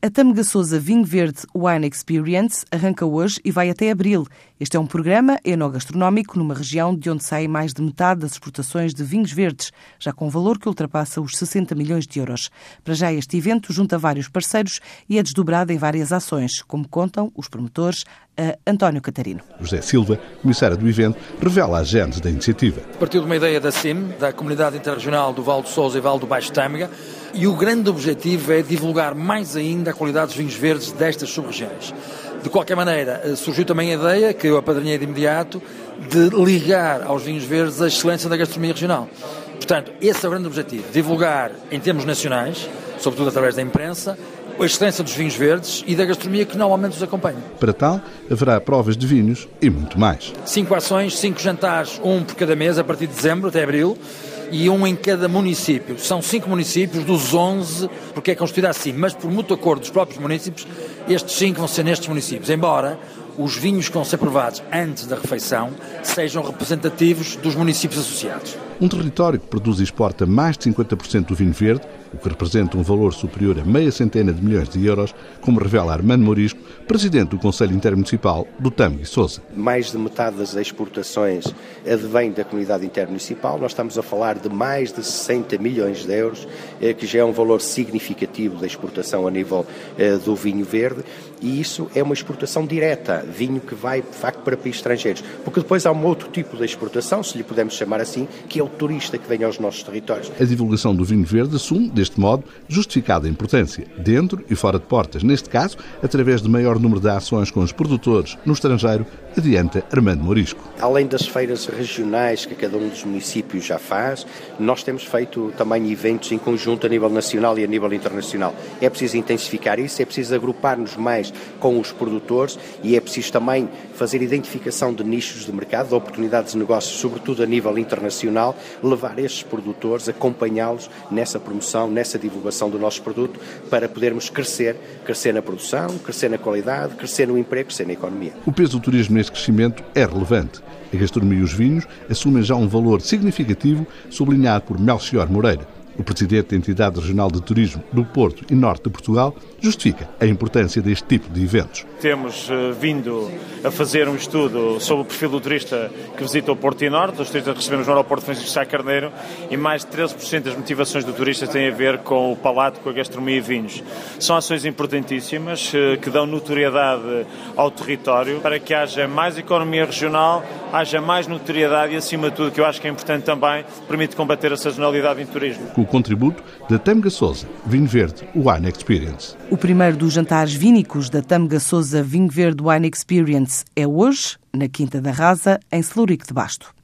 A Tâmega Souza Vinho Verde Wine Experience arranca hoje e vai até abril. Este é um programa enogastronómico numa região de onde sai mais de metade das exportações de vinhos verdes, já com um valor que ultrapassa os 60 milhões de euros. Para já este evento junta vários parceiros e é desdobrado em várias ações, como contam os promotores a António Catarino. José Silva, comissário do evento, revela a gênese da iniciativa. Partiu de uma ideia da CIM, da Comunidade Interregional do Val do Sousa e Val do Baixo Tâmega, e o grande objetivo é divulgar mais ainda a qualidade dos vinhos verdes destas sub-regiões. De qualquer maneira, eh, surgiu também a ideia, que eu apadrinhei de imediato, de ligar aos vinhos verdes a excelência da gastronomia regional. Portanto, esse é o grande objetivo, divulgar em termos nacionais, sobretudo através da imprensa, a excelência dos vinhos verdes e da gastronomia que normalmente os acompanha. Para tal, haverá provas de vinhos e muito mais. Cinco ações, cinco jantares, um por cada mês, a partir de dezembro até abril, e um em cada município. São cinco municípios dos 11, porque é constituída assim, mas por mútuo acordo dos próprios municípios, estes cinco vão ser nestes municípios. Embora os vinhos que vão ser provados antes da refeição sejam representativos dos municípios associados. Um território que produz e exporta mais de 50% do vinho verde, o que representa um valor superior a meia centena de milhões de euros, como revela Armando Morisco, presidente do Conselho Intermunicipal do Tâmega e Sousa. Mais de metade das exportações advém da comunidade intermunicipal. Nós estamos a falar de mais de 60 milhões de euros, eh, que já é um valor significativo da exportação a nível eh, do vinho verde, e isso é uma exportação direta, vinho que vai, de facto, para países estrangeiros. Porque depois há um outro tipo de exportação, se lhe pudermos chamar assim, que é o turista que vem aos nossos territórios. A divulgação do vinho verde assume, deste modo, justificada importância, dentro e fora de portas, neste caso, através de maior número de ações com os produtores no estrangeiro, adianta Armando Morisco. Além das feiras regionais que cada um dos municípios já faz, nós temos feito também eventos em conjunto a nível nacional e a nível internacional. É preciso intensificar isso, é preciso agrupar-nos mais com os produtores e é preciso também fazer identificação de nichos de mercado, de oportunidades de negócio, sobretudo a nível internacional, levar estes produtores, acompanhá-los nessa promoção, nessa divulgação do nosso produto, para podermos crescer, crescer na produção, crescer na qualidade, crescer no emprego, crescer na economia. O peso do turismo neste crescimento é relevante. A gastronomia e os vinhos assumem já um valor significativo, sublinhado por Melchior Moreira. O presidente da Entidade Regional de Turismo do Porto e Norte de Portugal justifica a importância deste tipo de eventos. Temos uh, vindo a fazer um estudo sobre o perfil do turista que visita o Porto e Norte, os turistas que recebemos no aeroporto Francisco Sá Carneiro, e mais de 13% das motivações do turista têm a ver com o palato, com a gastronomia e vinhos. São ações importantíssimas uh, que dão notoriedade ao território para que haja mais economia regional, haja mais notoriedade e, acima de tudo, que eu acho que é importante também, permite combater a sazonalidade em turismo. Com contributo da Tâmega Souza, Vinho Verde, Wine Experience. O primeiro dos jantares vínicos da Tâmega Souza Vinho Verde Wine Experience é hoje, na Quinta da Rasa, em Celurico de Basto.